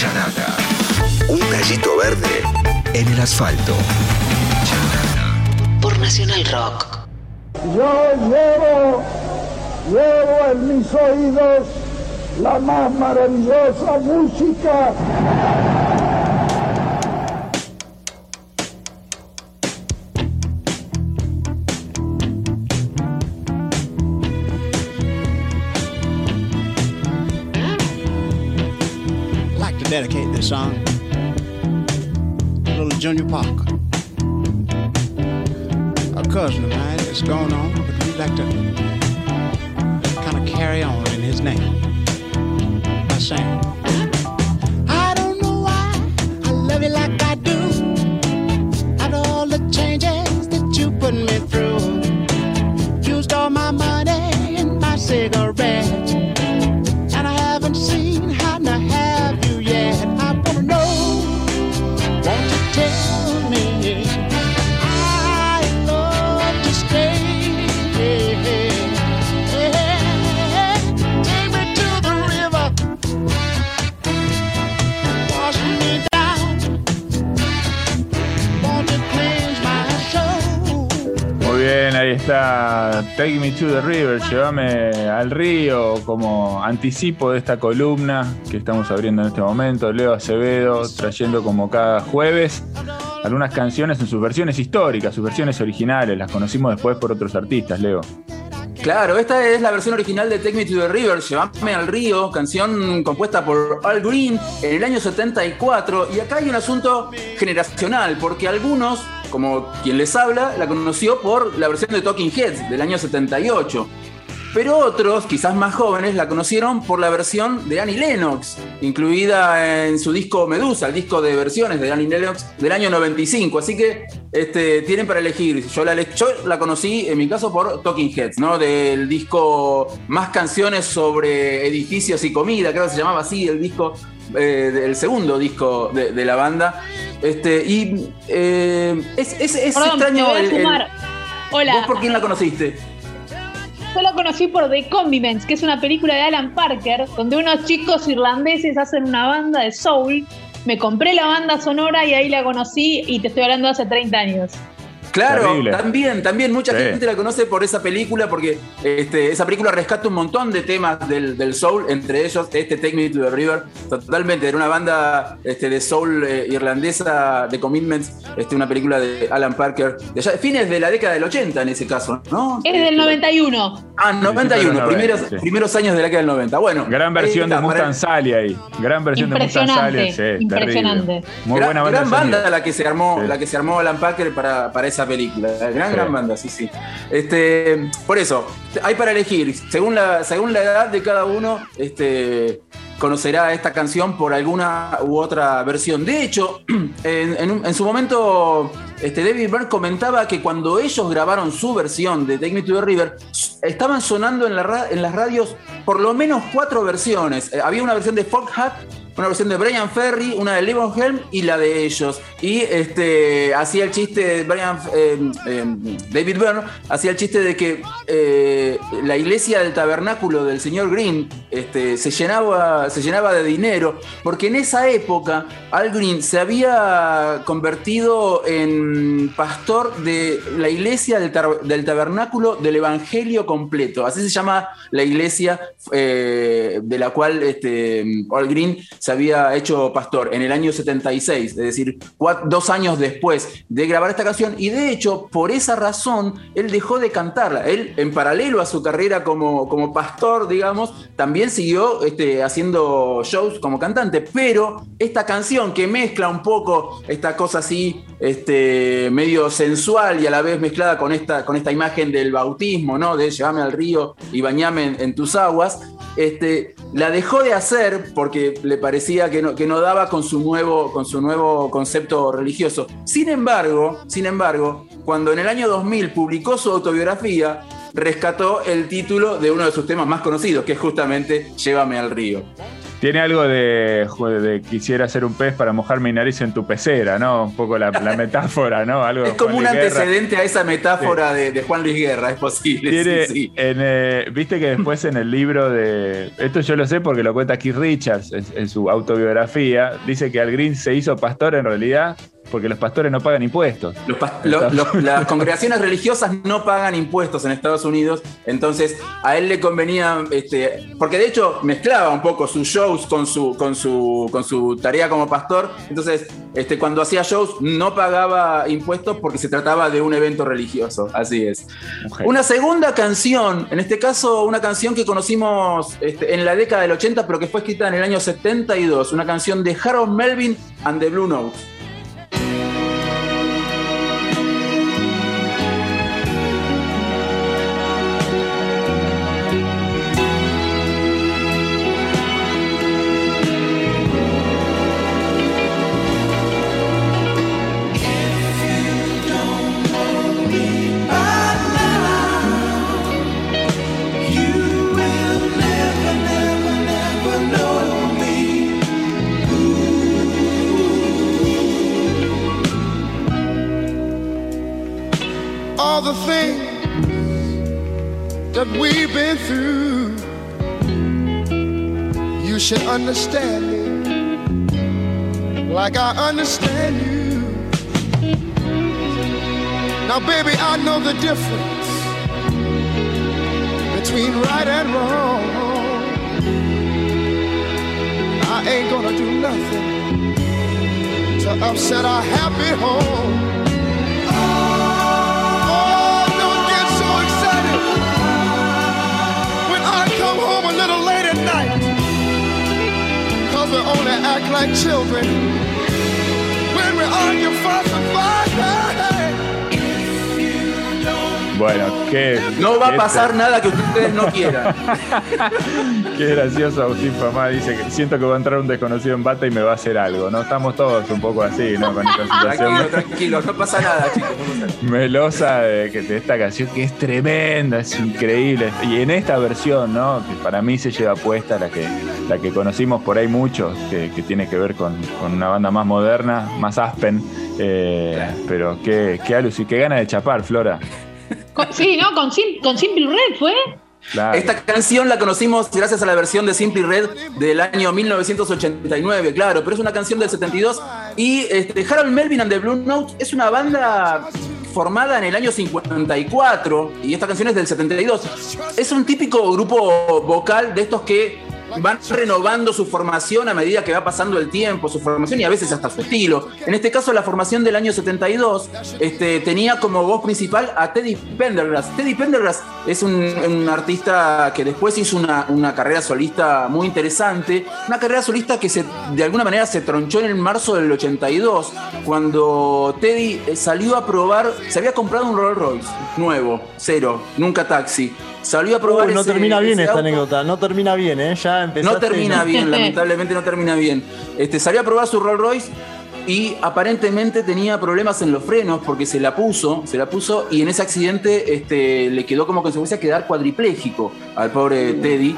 Charada. Un tallito verde en el asfalto. Por Nacional Rock. Yo llevo, llevo en mis oídos la más maravillosa música. Dedicate this song little Junior Parker. A cousin of mine that's going on, but we'd like to kind of carry on in his name by saying, está Take Me to the River, llévame al río como anticipo de esta columna que estamos abriendo en este momento. Leo Acevedo trayendo como cada jueves algunas canciones en sus versiones históricas, sus versiones originales. Las conocimos después por otros artistas, Leo. Claro, esta es la versión original de Take Me to the River, Llévame al río, canción compuesta por Al Green en el año 74. Y acá hay un asunto generacional, porque algunos, como quien les habla, la conoció por la versión de Talking Heads del año 78. Pero otros, quizás más jóvenes, la conocieron por la versión de Annie Lennox, incluida en su disco Medusa, el disco de versiones de Annie Lennox del año 95. Así que este, tienen para elegir. Yo la, yo la conocí, en mi caso, por Talking Heads, ¿no? Del disco Más canciones sobre edificios y comida, creo que se llamaba así, el disco, eh, el segundo disco de, de la banda. Este, y eh, es, es- es Perdón, extraño. me voy a el-. Hola. ¿Vos por quién la conociste? Conocí por The Condiments, que es una película de Alan Parker, donde unos chicos irlandeses hacen una banda de soul. Me compré la banda sonora y ahí la conocí y te estoy hablando hace 30 años. Claro, Terrible. también, también mucha Sí. gente la conoce por esa película porque este, esa película rescata un montón de temas del, del soul, entre ellos este Take Me to the River, totalmente, era una banda este, de soul eh, irlandesa de Commitments, este, una película de Alan Parker, de allá- fines de la década del 80 en ese caso, ¿no? Es del 91. Ah, 91, 90, primeros, sí. primeros años de la década del 90. Bueno, Gran versión ahí de Mustang Sally ahí. Gran versión de Mustang Sally. Impresionante, Sí, impresionante. terrible. Muy gran, buena banda. gran banda la que se armó, Sí. la que se armó Alan Parker para, para esa película. Gran, Sí. gran banda, sí, sí. Este, por eso, hay para elegir. Según la, según la edad de cada uno, este, conocerá esta canción por alguna u otra versión. De hecho, en, en su momento, este, David Byrne comentaba que cuando ellos grabaron su versión de Take Me to the River, estaban sonando en, la en las radios por lo menos cuatro versiones. Eh, había una versión de Folk Hat, una versión de Brian Ferry, una de Helm y la de ellos. Y este hacía el chiste, Brian, eh, eh, David Byrne hacía el chiste de que eh, la iglesia del tabernáculo del señor Green este, se, llenaba, se llenaba de dinero, porque en esa época Al Green se había convertido en pastor de la iglesia del, del tabernáculo del Evangelio completo. Así se llama la iglesia eh, de la cual este, Al Green se había hecho pastor en el año 76, es decir, dos años después de grabar esta canción. Y de hecho, por esa razón, él dejó de cantarla. Él, en paralelo a su carrera como, como pastor, digamos, también siguió este, haciendo shows como cantante. Pero esta canción que mezcla un poco esta cosa así, este, medio sensual y a la vez mezclada con esta, con esta imagen del bautismo, ¿no? De llévame al río y bañame en, en tus aguas. Este, la dejó de hacer porque le parecía que no, que no daba con su, nuevo, con su nuevo concepto religioso. Sin embargo, sin embargo, cuando en el año 2000 publicó su autobiografía, rescató el título de uno de sus temas más conocidos, que es justamente Llévame al río. Tiene algo de, de, quisiera ser un pez para mojar mi nariz en tu pecera, ¿no? Un poco la, metáfora, ¿no? Algo es como un antecedente a esa metáfora de, Juan Luis Guerra, es posible. Tiene, eh, Viste que después en el libro de. Esto yo lo sé porque lo cuenta Keith Richards en su autobiografía. Dice que Al Green se hizo pastor en realidad porque los pastores no pagan impuestos. las congregaciones religiosas no pagan impuestos en Estados Unidos, entonces a él le convenía, este, porque de hecho mezclaba un poco sus shows con su, con su, con su tarea como pastor, entonces este, cuando hacía shows no pagaba impuestos porque se trataba de un evento religioso, así es. Una segunda canción, en este caso una canción que conocimos este, en la década del 80, pero que fue escrita en el año 72, una canción de Harold Melvin and the Blue Notes. Understand me like I understand you. Now, baby, I know the difference between right and wrong. I ain't gonna do nothing to upset our happy home. Only act like children. When we argue, fuss Bueno, qué. No va a pasar nada que ustedes no quieran. qué gracioso Agustín Famá dice que siento que va a entrar un desconocido en bata y me va a hacer algo, ¿no? Estamos todos un poco así, ¿no? Con esta situación. Tranquilo, tranquilo, no pasa nada, chicos. Melosa de, de esta canción que es tremenda, es increíble. Y en esta versión, ¿no? Que para mí se lleva puesta la que, la que conocimos por ahí muchos, que, tiene que ver con, una banda más moderna, más Aspen. Eh, pero qué, qué y qué gana de chapar, Flora sí, ¿no? Con, con Simple Red fue. Esta canción la conocimos gracias a la versión de Simply Red del año 1989, claro, pero es una canción del 72. Y este, Harold Melvin and the Blue Note es una banda formada en el año 54 y esta canción es del 72. Es un típico grupo vocal de estos que van renovando su formación a medida que va pasando el tiempo, su formación y a veces hasta su estilo. En este caso, la formación del año 72 este, tenía como voz principal a Teddy Pendergrass. Teddy Pendergrass es un, artista que después hizo una, carrera solista muy interesante, una carrera solista que se, de alguna manera se tronchó en el marzo del 82, cuando Teddy eh, salió a probar, se había comprado un Rolls Royce nuevo, cero, nunca taxi. Salió a probar. no termina bien esta anécdota, no termina bien, ¿eh? Ya No termina bien, lamentablemente no termina bien. Este, salió a probar su Rolls Royce y aparentemente tenía problemas en los frenos porque se la puso, se la puso y en ese accidente este, le quedó como consecuencia quedar cuadripléjico al pobre Teddy.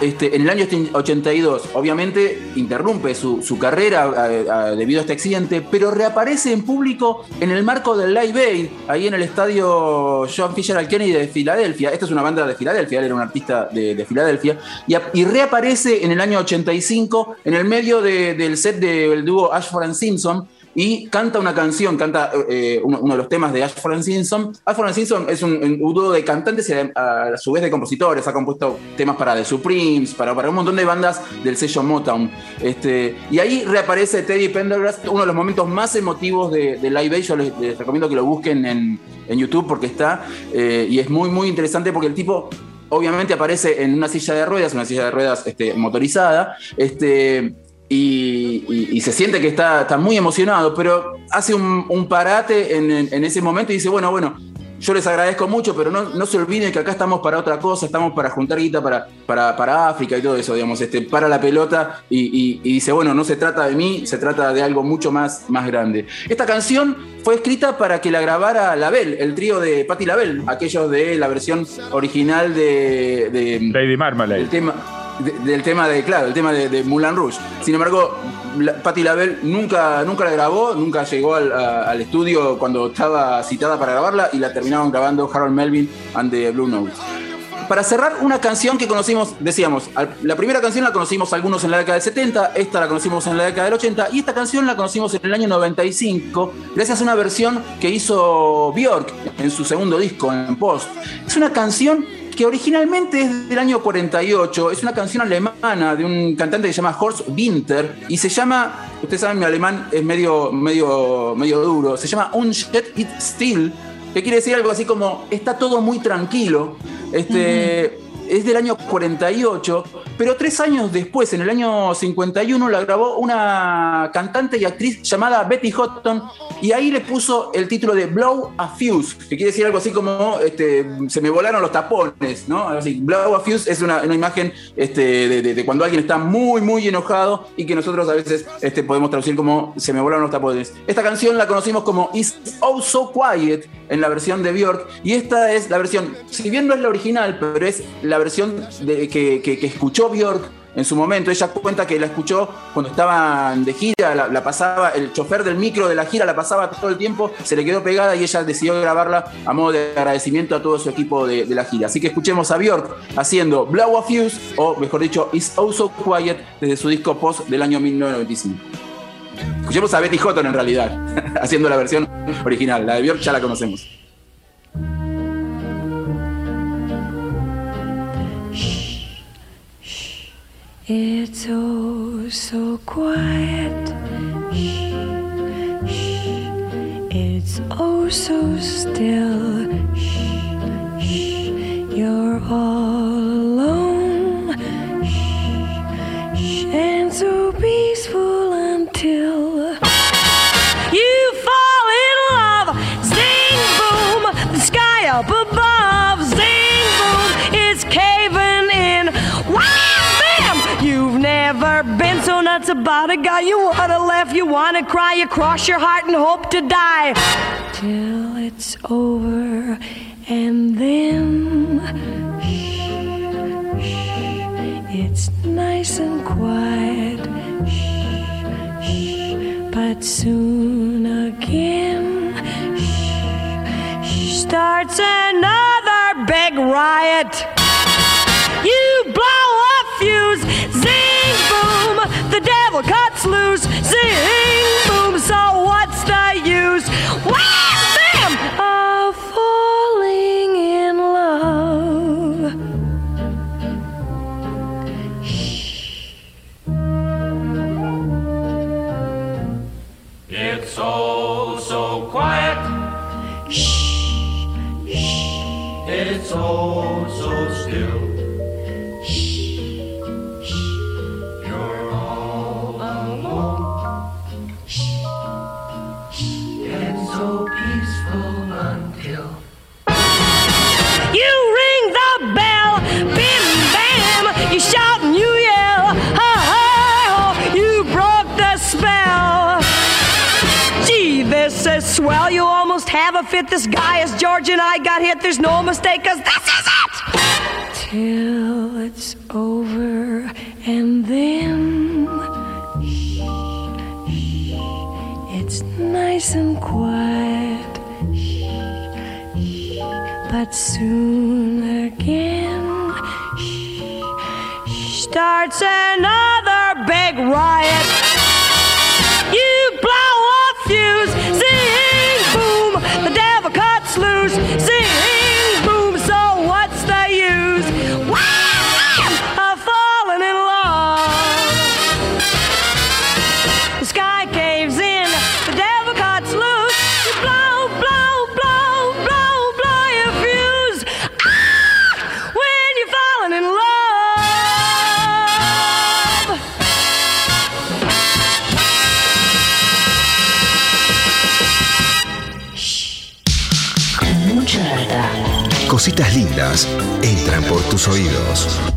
Este, en el año 82, obviamente interrumpe su, carrera debido a este accidente, pero reaparece en público en el marco del Live Aid, ahí en el estadio John Fisher Kennedy de Filadelfia. Esta es una banda de Filadelfia, él era un artista de, Filadelfia, y, reaparece en el año 85 en el medio del set del dúo Ashford and Simpson y canta una canción, canta eh, uno, de los temas de Ashford Simpson. Ashford Simpson es un, un, de cantantes y a, su vez de compositores, ha compuesto temas para The Supremes, para, para un montón de bandas del sello Motown. Este, y ahí reaparece Teddy Pendergrass, uno de los momentos más emotivos de, Live Aid. Yo les, recomiendo que lo busquen en, YouTube porque está, eh, y es muy, muy interesante porque el tipo obviamente aparece en una silla de ruedas, una silla de ruedas este, motorizada, este, y, se siente que está, está, muy emocionado, pero hace un, parate en, ese momento y dice, bueno, bueno, yo les agradezco mucho, pero no, no, se olviden que acá estamos para otra cosa, estamos para juntar guita para, para, África y todo eso, digamos, este, para la pelota y, dice, bueno, no se trata de mí, se trata de algo mucho más, más grande. Esta canción fue escrita para que la grabara Label, el trío de Patti Label, aquellos de la versión original de... Lady Marmalade. El tema, del tema de, claro, el tema de, Moulin Rouge. Sin embargo, Patti LaBelle nunca, nunca la grabó, nunca llegó al, estudio cuando estaba citada para grabarla y la terminaron grabando Harold Melvin and the Blue Notes. Para cerrar, una canción que conocimos, decíamos, la primera canción la conocimos algunos en la década del 70, esta la conocimos en la década del 80 y esta canción la conocimos en el año 95 gracias a una versión que hizo Björk en su segundo disco, en Post. Es una canción que originalmente es del año 48, es una canción alemana de un cantante que se llama Horst Winter y se llama, ustedes saben, mi alemán es medio, medio, medio duro, se llama Unstedt it still, que quiere decir algo así como está todo muy tranquilo. Este, es del año 48, pero tres años después, en el año 51, la grabó una cantante y actriz llamada Betty Houghton y ahí le puso el título de Blow a Fuse, que quiere decir algo así como este, se me volaron los tapones, ¿no? Así, Blow a Fuse es una, imagen este, de, cuando alguien está muy, muy enojado y que nosotros a veces este, podemos traducir como se me volaron los tapones. Esta canción la conocimos como It's Oh So Quiet en la versión de Björk y esta es la versión, si bien no es la original, pero es la versión de, que, escuchó Björk en su momento. Ella cuenta que la escuchó cuando estaban de gira, la, pasaba, el chofer del micro de la gira la pasaba todo el tiempo, se le quedó pegada y ella decidió grabarla a modo de agradecimiento a todo su equipo de, la gira. Así que escuchemos a Björk haciendo Blow a Fuse, o mejor dicho, It's Also Quiet, desde su disco post del año 1995. Escuchemos a Betty Houghton en realidad, haciendo la versión original. La de Björk ya la conocemos. It's oh so quiet. Shh, shh. It's oh so still. Shh, shh. You're all nuts about a guy. You wanna laugh, you wanna cry, you cross your heart and hope to die. Till it's over, and then shh, shh, it's nice and quiet. Shh, shh, but soon again shh, shh, starts another big riot. still. You're all alone. And so peaceful until. You ring the bell, bim bam, you shout and you yell, ha ha, you broke the spell. Gee, this is swell, you almost have a fit. This guy is George and I got hit, there's no mistake, cause that's it. Till it's over and then it's nice and quiet. But soon again starts another big riot. Cositas lindas entran por tus oídos.